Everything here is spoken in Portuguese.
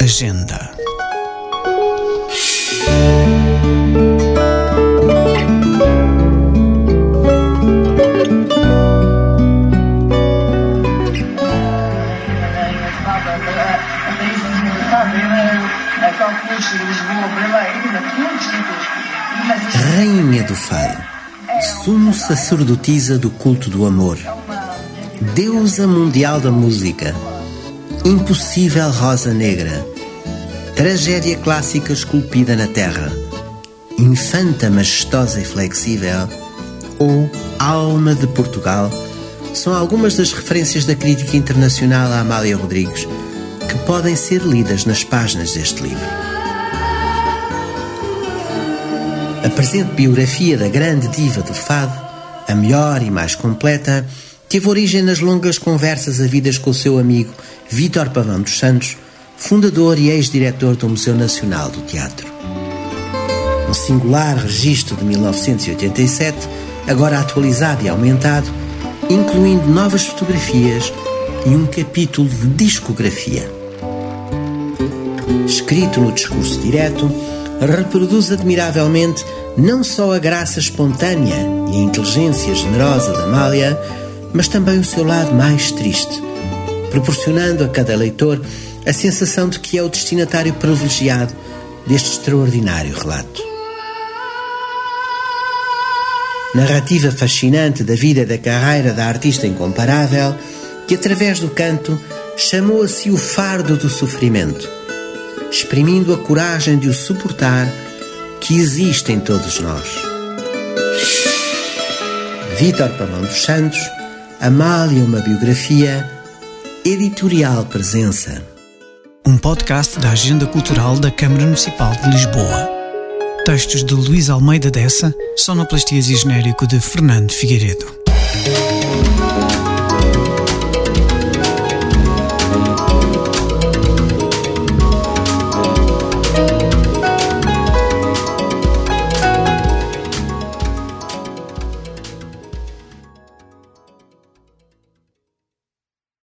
Agenda. Rainha do Fado, sumo sacerdotisa do culto do amor, deusa mundial da música, impossível rosa negra, tragédia clássica esculpida na terra, infanta majestosa e flexível, ou alma de Portugal, são algumas das referências da crítica internacional a Amália Rodrigues que podem ser lidas nas páginas deste livro. A presente biografia da grande diva do fado, a melhor e mais completa, teve origem nas longas conversas havidas com o seu amigo Vítor Pavão dos Santos, fundador e ex-diretor do Museu Nacional do Teatro. Um singular registro de 1987, agora atualizado e aumentado, incluindo novas fotografias e um capítulo de discografia. Escrito no discurso direto, reproduz admiravelmente não só a graça espontânea e a inteligência generosa da Amália, mas também o seu lado mais triste, proporcionando a cada leitor a sensação de que é o destinatário privilegiado deste extraordinário relato. Narrativa fascinante da vida e da carreira da artista incomparável, que através do canto chamou a si o fardo do sofrimento exprimindo a coragem de o suportar que existe em todos nós. Vítor Pamão dos Santos, Amália, uma biografia, Editorial Presença. Um podcast da Agenda Cultural da Câmara Municipal de Lisboa. Textos de Luís Almeida Dessa, sonoplastias e genérico de Fernando Figueiredo.